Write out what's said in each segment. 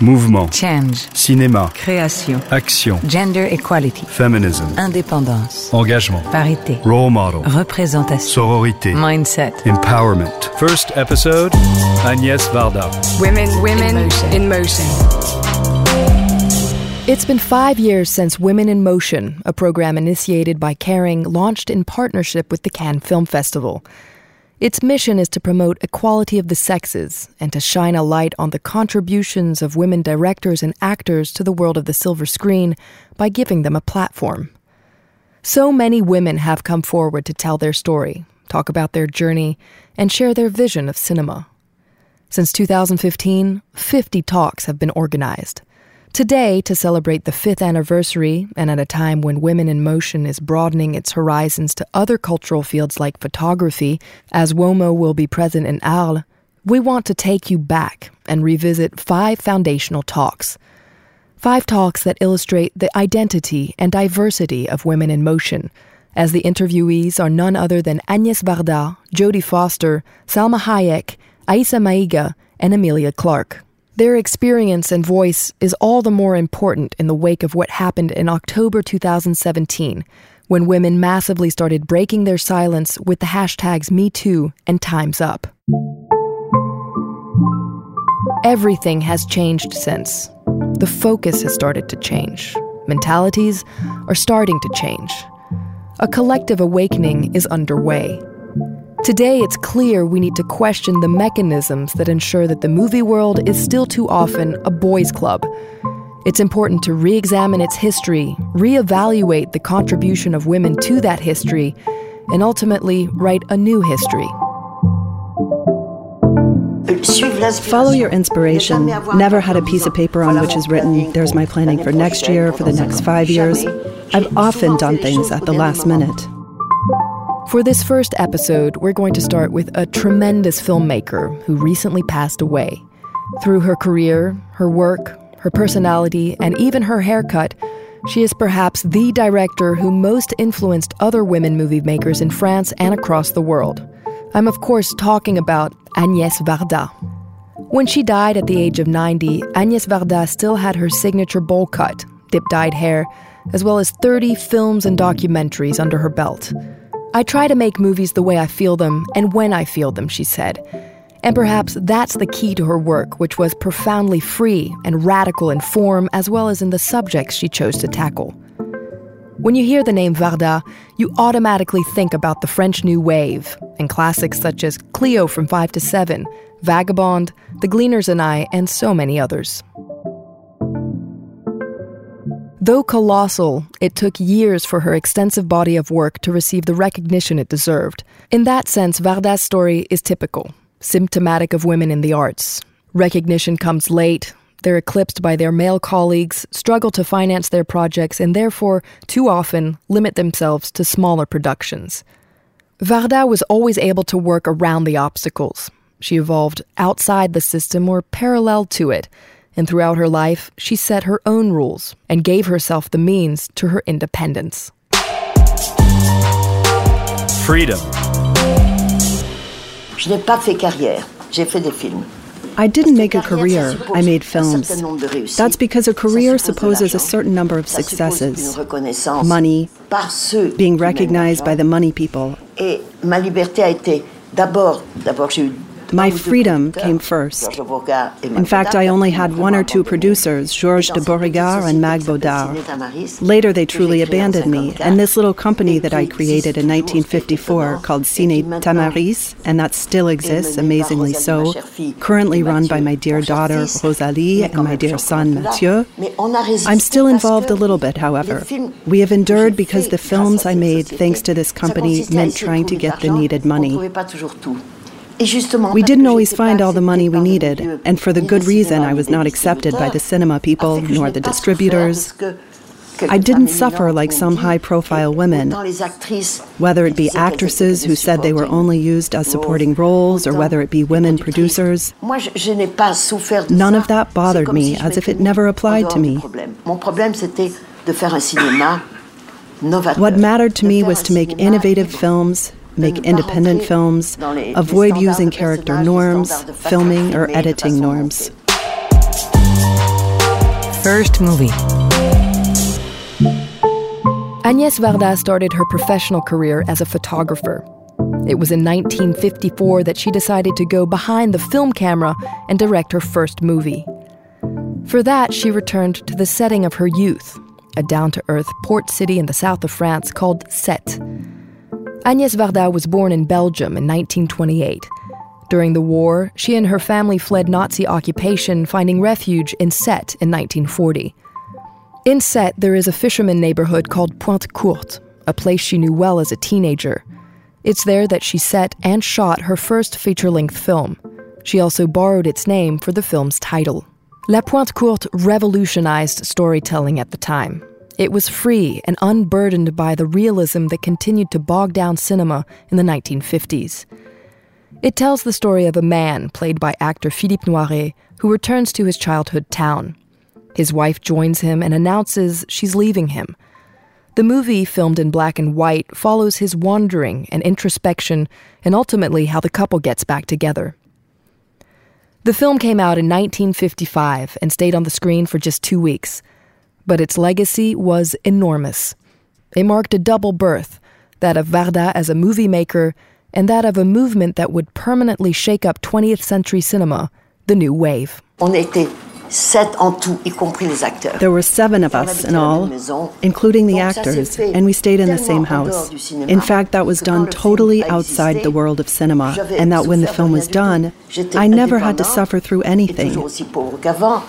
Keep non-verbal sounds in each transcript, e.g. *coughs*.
Mouvement. Change. Cinéma. Création. Action. Gender equality. Feminism. Indépendance. Engagement. Parité. Role model. Représentation. Sororité. Mindset. Empowerment. First episode Agnès Varda. Women, women in motion. In motion. It's been five years since Women in Motion, a program initiated by Kering, launched in partnership with the Cannes Film Festival. Its mission is to promote equality of the sexes and to shine a light on the contributions of women directors and actors to the world of the silver screen by giving them a platform. So many women have come forward to tell their story, talk about their journey, and share their vision of cinema. Since 2015, 50 talks have been organized. Today, to celebrate the fifth anniversary, and at a time when Women in Motion is broadening its horizons to other cultural fields like photography, as WOMO will be present in Arles, we want to take you back and revisit five foundational talks. Five talks that illustrate the identity and diversity of women in motion, as the interviewees are none other than Agnès Varda, Jodie Foster, Salma Hayek, Aissa Maïga, and Emilia Clarke. Their experience and voice is all the more important in the wake of what happened in October 2017, when women massively started breaking their silence with the hashtags MeToo and Time's Up. Everything has changed since. The focus has started to change. Mentalities are starting to change. A collective awakening is underway. Today, it's clear we need to question the mechanisms that ensure that the movie world is still too often a boys' club. It's important to re examine its history, re-evaluate the contribution of women to that history, and ultimately write a new history. Follow your inspiration. Never had a piece of paper on which is written, there's my planning for next year, for the next five years. I've often done things at the last minute. For this first episode, we're going to start with a tremendous filmmaker who recently passed away. Through her career, her work, her personality, and even her haircut, she is perhaps the director who most influenced other women movie makers in France and across the world. I'm, of course, talking about Agnès Varda. When she died at the age of 90, Agnès Varda still had her signature bowl cut, dip dyed hair, as well as 30 films and documentaries under her belt. I try to make movies the way I feel them and when I feel them, she said. And perhaps that's the key to her work, which was profoundly free and radical in form as well as in the subjects she chose to tackle. When you hear the name Varda, you automatically think about the French New Wave and classics such as Cleo from 5 to 7, Vagabond, The Gleaners and I, and so many others. Though colossal, it took years for her extensive body of work to receive the recognition it deserved. In that sense, Varda's story is typical, symptomatic of women in the arts. Recognition comes late, they're eclipsed by their male colleagues, struggle to finance their projects, and therefore, too often, limit themselves to smaller productions. Varda was always able to work around the obstacles. She evolved outside the system or parallel to it and throughout her life, she set her own rules and gave herself the means to her independence. Freedom. Je n'ai pas fait carrière, j'ai fait des films. I didn't make a career, I made films. That's because a career supposes a certain number of successes money, being recognized by the money people. Et ma liberté a été d'abord, d'abord j'ai eu my freedom came first. In fact, I only had one or two producers, Georges de Beauregard and Mag Bodard. Later, they truly abandoned me, and this little company that I created in 1954 called Cine Tamaris, and that still exists, amazingly so, currently run by my dear daughter Rosalie and my dear son Mathieu. I'm still involved a little bit, however. We have endured because the films I made thanks to this company meant trying to get the needed money. We didn't always find all the money we needed, and for the good reason I was not accepted by the cinema people nor the distributors. I didn't suffer like some high profile women, whether it be actresses who said they were only used as supporting roles or whether it be women producers. None of that bothered me, as if it never applied to me. *coughs* What mattered to me was to make innovative films make independent films, avoid using character norms, filming or editing norms. First movie. Agnès Varda started her professional career as a photographer. It was in 1954 that she decided to go behind the film camera and direct her first movie. For that, she returned to the setting of her youth, a down to earth port city in the south of France called Sète. Agnès Varda was born in Belgium in 1928. During the war, she and her family fled Nazi occupation, finding refuge in Sète in 1940. In Sète, there is a fisherman neighborhood called Pointe Courte, a place she knew well as a teenager. It's there that she set and shot her first feature length film. She also borrowed its name for the film's title. La Pointe Courte revolutionized storytelling at the time. It was free and unburdened by the realism that continued to bog down cinema in the 1950s. It tells the story of a man, played by actor Philippe Noiret, who returns to his childhood town. His wife joins him and announces she's leaving him. The movie, filmed in black and white, follows his wandering and introspection, and ultimately how the couple gets back together. The film came out in 1955 and stayed on the screen for just two weeks, but its legacy was enormous. It marked a double birth that of Varda as a movie maker and that of a movement that would permanently shake up 20th century cinema, the New Wave. On était sept en tout, y compris les acteurs. There were seven of us in all, including the actors, and we stayed in the same house. In fact, that was done totally outside the world of cinema, and that when the film was done, I never had to suffer through anything.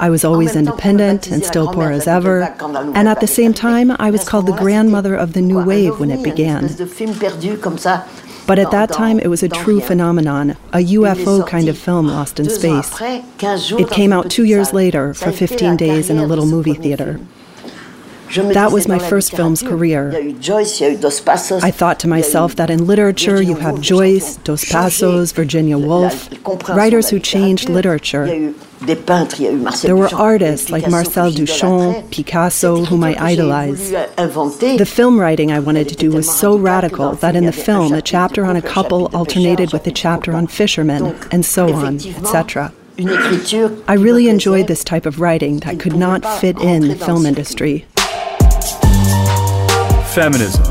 I was always independent and still poor as ever, and at the same time, I was called the grandmother of the new wave when it began. But at that time, it was a true phenomenon, a UFO kind of film lost in space. It came out two years later for 15 days in a little movie theater. That was my first film's career. I thought to myself that in literature you have Joyce, Dos Passos, Virginia Woolf, writers who changed literature. There were artists like Marcel Duchamp, Picasso, whom I idolized. The film writing I wanted to do was so radical that in the film a chapter on a couple alternated with a chapter on fishermen, and so on, etc. I really enjoyed this type of writing that could not fit in the film industry. Feminism.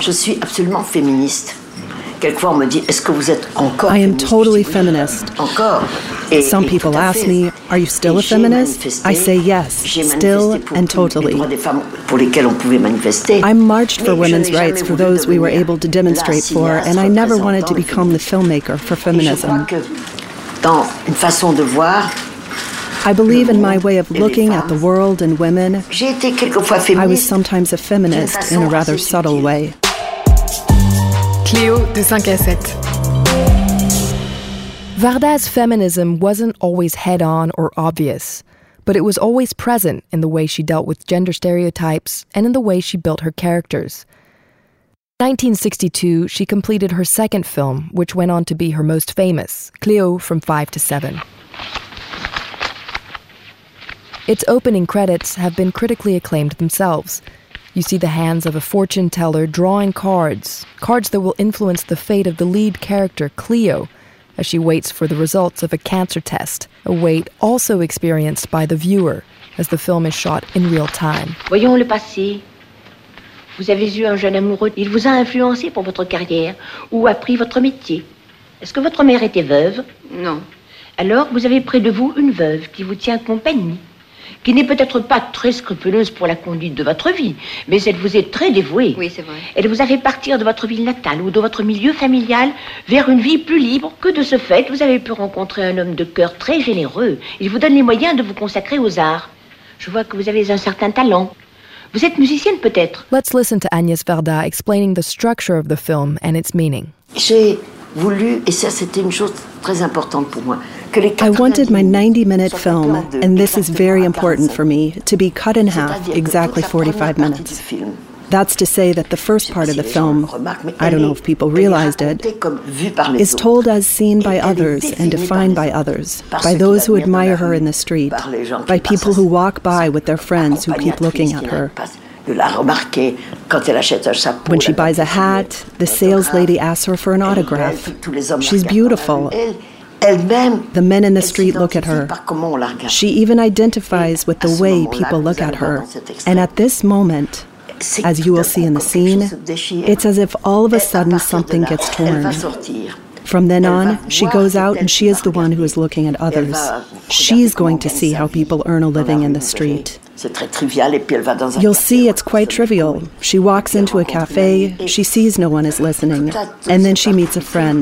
Je suis absolument féministe. Quelquefois, on me dit, est-ce que vous êtes encore I am totally feminist. Encore. Et, Some people ask me, Are you still a feminist? I say yes, still and totally. droits des femmes pour lesquels on pouvait manifester. I marched for women's rights for those we were able to demonstrate for, and I never wanted to become the filmmaker for Et je crois feminism. que dans une façon de voir, I believe in my way of looking at the world and women. j'ai été quelquefois I was sometimes a feminist in a rather subtle way. Cléo de 5 à 7. Varda's feminism wasn't always head on or obvious, but it was always present in the way she dealt with gender stereotypes and in the way she built her characters. In 1962, she completed her second film, which went on to be her most famous, Cleo from 5 to 7. Its opening credits have been critically acclaimed themselves. You see the hands of a fortune teller drawing cards, cards that will influence the fate of the lead character, Cleo, as she waits for the results of a cancer test, a wait also experienced by the viewer as the film is shot in real time. Voyons le passé. Vous avez eu un jeune amoureux. Il vous a influencé pour votre carrière ou appris votre métier. Est-ce que votre mère était veuve Non. Alors, vous avez près de vous une veuve qui vous tient compagnie, qui n'est peut-être pas très scrupuleuse pour la conduite de votre vie, mais elle vous est très dévouée. Oui, c'est vrai. Elle vous a fait partir de votre ville natale ou de votre milieu familial vers une vie plus libre que de ce fait, vous avez pu rencontrer un homme de cœur très généreux. Il vous donne les moyens de vous consacrer aux arts. Je vois que vous avez un certain talent. Vous êtes musicienne peut-être? Let's listen to Agnes Varda explaining the structure of the film and its meaning. J'ai voulu, et ça c'était une chose très importante pour moi, I wanted my 90 minute film, and this is very important for me, to be cut in half, exactly toute la première 45 minutes. That's to say that the first part of the film, I don't know if people realized it, is told as seen by others and defined by others, by those who admire her in the street, by people who walk by with their friends who keep looking at her. When she buys a hat, the sales lady asks her for an autograph. She's beautiful. The men in the street look at her. She even identifies with the way people look at her. And at this moment, as you will see in the scene, it's as if all of a sudden something gets torn. From then on, she goes out and she is the one who is looking at others. She's going to see how people earn a living in the street. You'll see it's quite trivial. She walks into a cafe, she sees no one is listening, and then she meets a friend.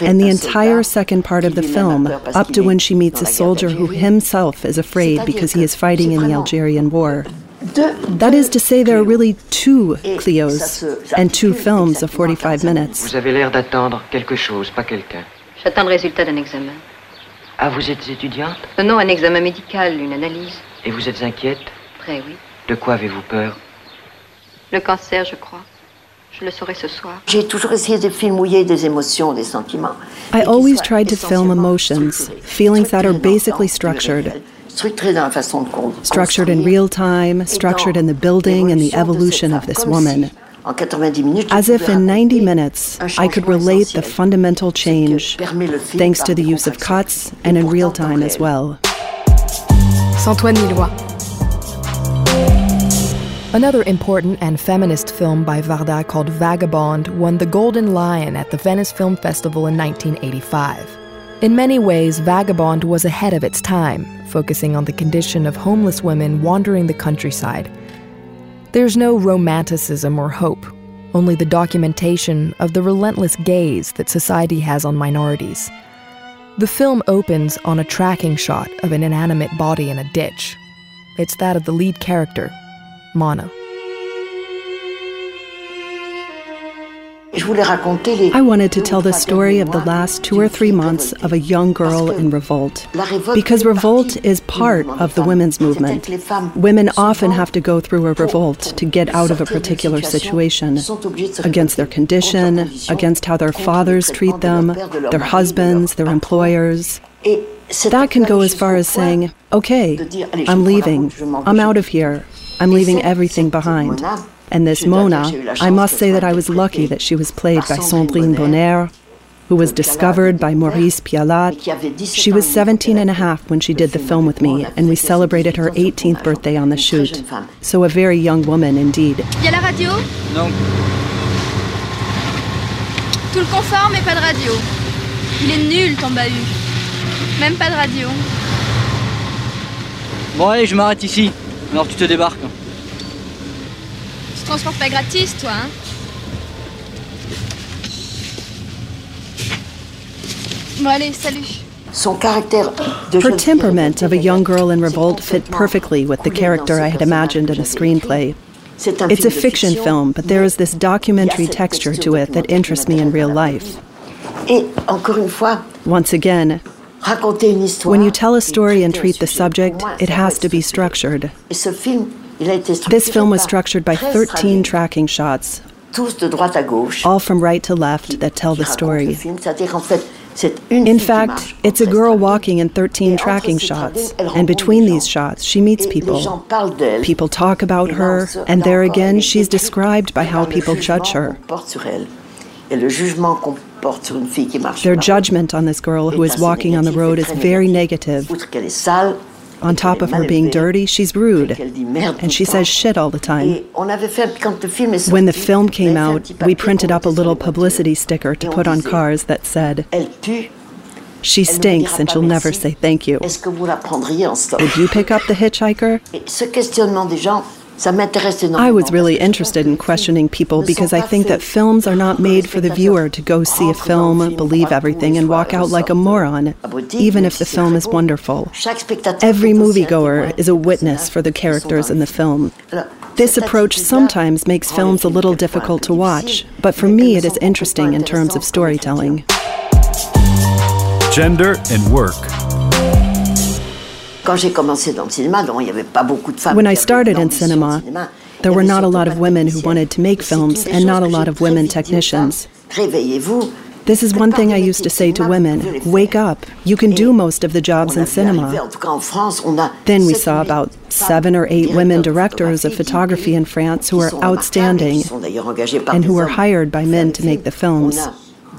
And the entire second part of the film, up to when she meets a soldier who himself is afraid because he is fighting in the Algerian War. That is to say, there are really two Cleos and two films of 45 minutes. Vous avez l'air d'attendre quelque chose, pas quelqu'un. J'attends le résultat d'un examen. Ah, vous êtes étudiante Non, non, un examen médical, une analyse. Et vous êtes inquiète Très, oui. De quoi avez-vous peur Le cancer, je crois. Je le saurai ce soir. J'ai toujours essayé de filmouiller des émotions, des sentiments. I always tried to film emotions, feelings that are basically structured. Structured in real time, structured in the building and the evolution of this woman. As if in 90 minutes, I could relate the fundamental change, thanks to the use of cuts and in real time as well. Antoine. Another important and feminist film by Varda called Vagabond won the Golden Lion at the Venice Film Festival in 1985. In many ways, Vagabond was ahead of its time, focusing on the condition of homeless women wandering the countryside. There's no romanticism or hope, only the documentation of the relentless gaze that society has on minorities. The film opens on a tracking shot of an inanimate body in a ditch. It's that of the lead character, Mona. I wanted to tell the story of the last two or three months of a young girl in revolt. Because revolt is part of the women's movement. Women often have to go through a revolt to get out of a particular situation against their condition, against how their fathers treat them, their husbands, their employers. That can go as far as saying, okay, I'm leaving, I'm out of here, I'm leaving everything behind. And this Mona, I must say that I was lucky that she was played by Sandrine Bonnaire, who was discovered by Maurice Pialat. She was 17 and a half when she did the film with me, and we celebrated her 18th birthday on the shoot. So a very young woman indeed. Y a la radio Non. Tout le confort, mais pas de radio. Il est nul ton bahut. Même pas de radio. Bon allez, je m'arrête ici. Alors tu te débarques. Tu transportes pas gratis, toi, hein Bon, allez, salut. Son caractère de Her temperament of a young girl in revolt fit perfectly with the character I had imagined in a screenplay. It's a fiction film, but there is this documentary texture to it that interests me in real life. Et encore une fois, Once again, raconter une histoire. when you tell a story and treat the subject, it has to be structured. Et ce film, il a été This film was structured by 13 13 tracking shots, tous de droite à gauche. all from right to left, that tell the qui racontent le story. film. C'est-à-dire qu'en fait, c'est une In fact, it's a girl walking in 13 tracking shots, and between these shots, she meets people. gens parlent d'elle. People talk about her, and there again, she's described by how people judge her. qu'on porte sur elle. Et le jugement qu'on porte sur une fille qui marche Their sur la route judgment on this girl who is walking on the road is very negative. Outre qu'elle est sale, On top of her being dirty, she's rude, qu'elle dit merde tout and she says shit all the time. Et on avait fait, quand le film est sorti, When the film came avait fait un out, we printed up a little publicity sticker to put on cars that said, She elle ne me stinks and she'll never say thank you. Est-ce que vous la prendriez en stop Would you pick up the hitchhiker? Et ce questionnement des gens, ça m'intéresse énormément. I was really parce que je interested in questioning people because I think that films are not made for the viewer to go see a rentre dans le film, film, believe everything, and walk out like a moron, even if the film is wonderful. Every est aussi moviegoer is a witness for the personnages qui sont characters in the film. This approach sometimes makes films a little difficult to watch, but for me elles it ne is sont interesting in terms of storytelling. Gender and work. When I started in cinema, au cinéma. Il there were not a lot of women who wanted to make films and not a lot of women très vite dit aux technicians. This is one thing I used to say to women wake up. You can do most of the jobs in a vu arriver, cinema. en tout cas en France, on a Then we saw about seven or eight women directors of photography in France who are sont remarquables et outstanding qui sont d'ailleurs engagés par and who were hired by men to make the films.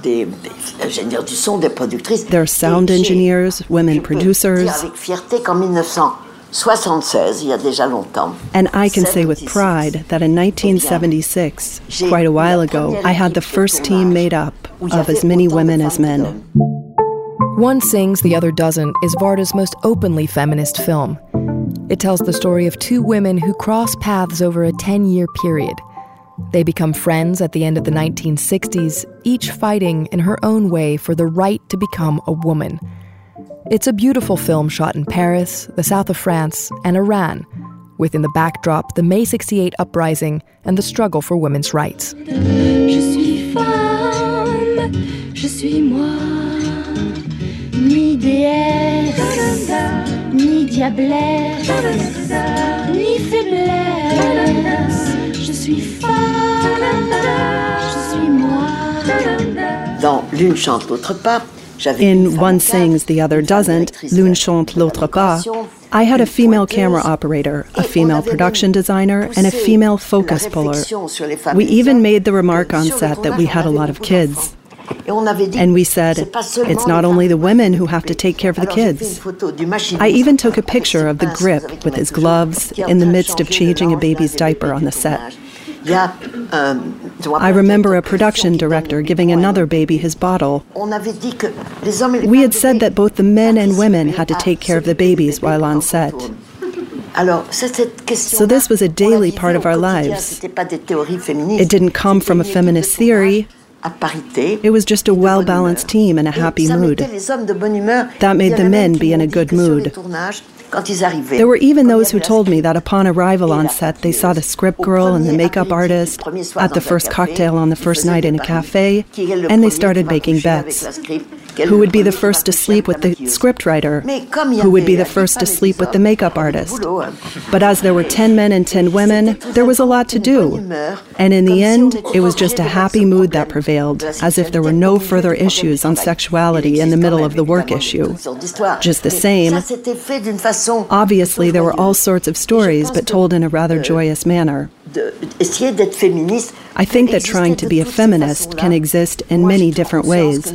Films. On a des, des ingénieurs du son, des productrices. There are sound engineers, women producers. avec fierté qu'en 1976, il y a déjà longtemps. And I can say with pride that in eh 1976, quite a while ago, I had the first team made up of as many women as men. One Sings, the Other Doesn't is Varda's most openly feminist film. It tells the story of two women who cross paths over a 10 year period. They become friends at the end of the 1960s, each fighting in her own way for the right to become a woman. It's a beautiful film shot in Paris, the south of France, and Iran, with in the backdrop the May 68 uprising and the struggle for women's rights. Suis femme, je suis moi, ni déesse, ni diablesse, ni faiblesse. Je suis femme, je suis moi. Dans L'une chante, l'autre pas, In One Sings, the Other Doesn't, L'une chante, l'autre pas, I had a female camera operator, a female production designer, and a female focus puller. We even made the remark on set that we had a lot of kids. And we said, it's not only the women who have to take care of the kids. I even took a picture of the grip with his gloves in the midst of changing a baby's diaper on the set. I remember a production director giving another baby his bottle. We had said that both the men and women had to take care of the babies while on set. So this was a daily part of our lives. It didn't come from a feminist theory. It was just a well balanced team in a happy mood. That made the men be in a good mood. There were even those who told me that upon arrival on set, they saw the script girl and the makeup artist at the first cocktail on the first night in a cafe, and they started making bets. Who would be the first to sleep with the scriptwriter? Who would be the first to sleep with the makeup artist? But as there were 10 men and 10 women, there was a lot to do. And in the end, it was just a happy mood that prevailed, as if there were no further issues on sexuality in the middle of the work issue. Just the same, obviously there were all sorts of stories, but told in a rather joyous manner. I think that trying to be a feminist can exist in many different ways.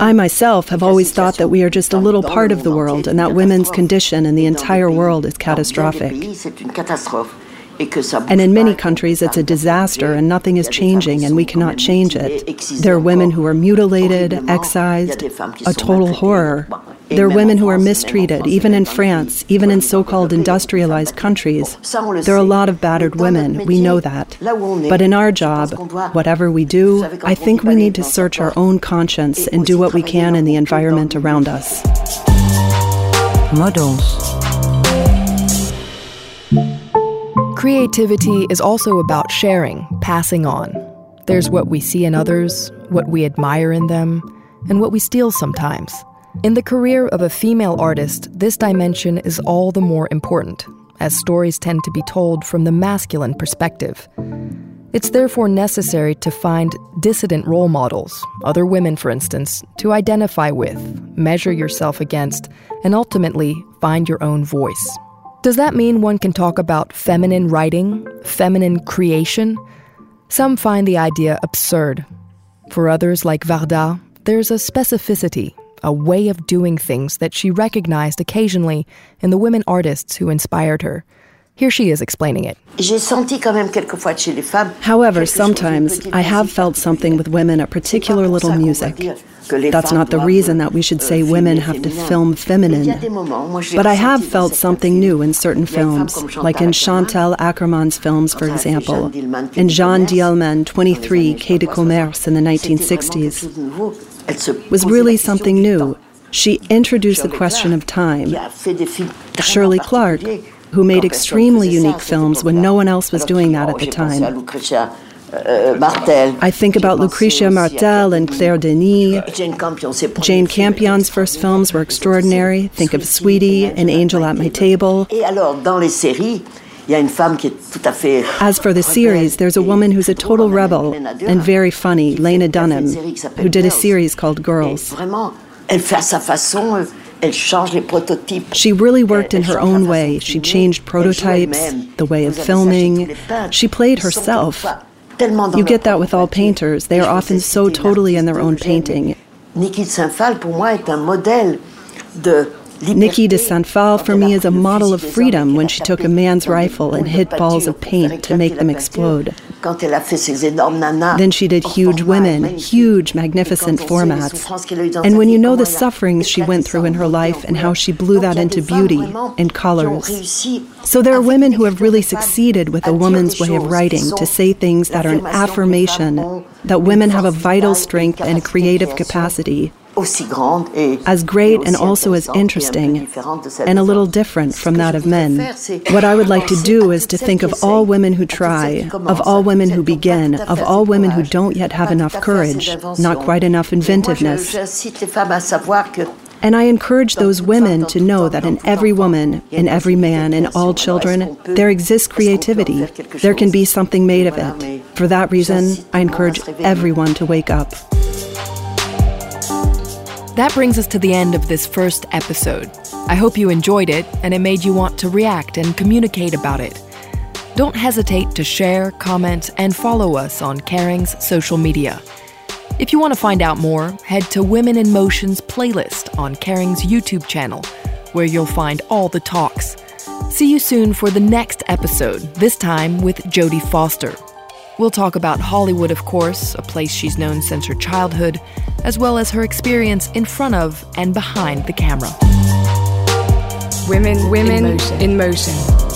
I myself have always thought that we are just a little part of the world and that women's condition in the entire world is catastrophic. And in many countries, it's a disaster and nothing is changing and we cannot change it. There are women who are mutilated, excised, a total horror. There are women who are mistreated, even in France, even in so called industrialized countries. There are a lot of battered women, we know that. But in our job, whatever we do, I think we need to search our own conscience and do what we can in the environment around us. Models. Creativity is also about sharing, passing on. There's what we see in others, what we admire in them, and what we steal sometimes. In the career of a female artist, this dimension is all the more important, as stories tend to be told from the masculine perspective. It's therefore necessary to find dissident role models, other women, for instance, to identify with, measure yourself against, and ultimately find your own voice. Does that mean one can talk about feminine writing, feminine creation? Some find the idea absurd. For others, like Varda, there's a specificity, a way of doing things that she recognized occasionally in the women artists who inspired her. Here she is explaining it. However, sometimes I have felt something with women, a particular little music. That's not the reason that we should say women have to film feminine. But I have felt something new in certain films, like in Chantal Akerman's films, for example, in Jeanne Dielman, 23, Quai de Commerce in the 1960s. Was really something new. She introduced the question of time. Shirley Clarke, who made extremely unique films when no one else was doing that at the time. I think about Lucrecia Martel and Claire Denis. Jane Campion's first films were extraordinary. Think of Sweetie, An Angel at My Table. As for the series, there's a woman who's a total rebel and very funny, Lena Dunham, who did a series called Girls. She really worked in her own way. She changed prototypes, the way of filming. She played herself. You get that with all painters. They are often so totally in their own painting. Niki de Saint-Phalle, pour moi, est un modèle de Niki de Saint-Phalle for me is a model of freedom when she took a man's rifle and hit balls of paint to make them explode. Then she did huge women, huge, magnificent formats. And when you know the sufferings she went through in her life and how she blew that into beauty and colors. So there are women who have really succeeded with a woman's way of writing to say things that are an affirmation that women have a vital strength and a creative capacity as great and also as interesting and a little different from that of men. What I would like to do is to think of all women who try, of all women who begin, of all women who don't yet have enough courage, not quite enough inventiveness. And I encourage those women to know that in every woman, in every man, in all children, there exists creativity. There can be something made of it. For that reason, I encourage everyone to wake up. That brings us to the end of this first episode. I hope you enjoyed it and it made you want to react and communicate about it. Don't hesitate to share, comment, and follow us on Kering's social media. If you want to find out more, head to Women in Motion's playlist on Kering's YouTube channel, where you'll find all the talks. See you soon for the next episode, this time with Jodie Foster. We'll talk about Hollywood, of course, a place she's known since her childhood, as well as her experience in front of and behind the camera. Women, women in motion. In motion.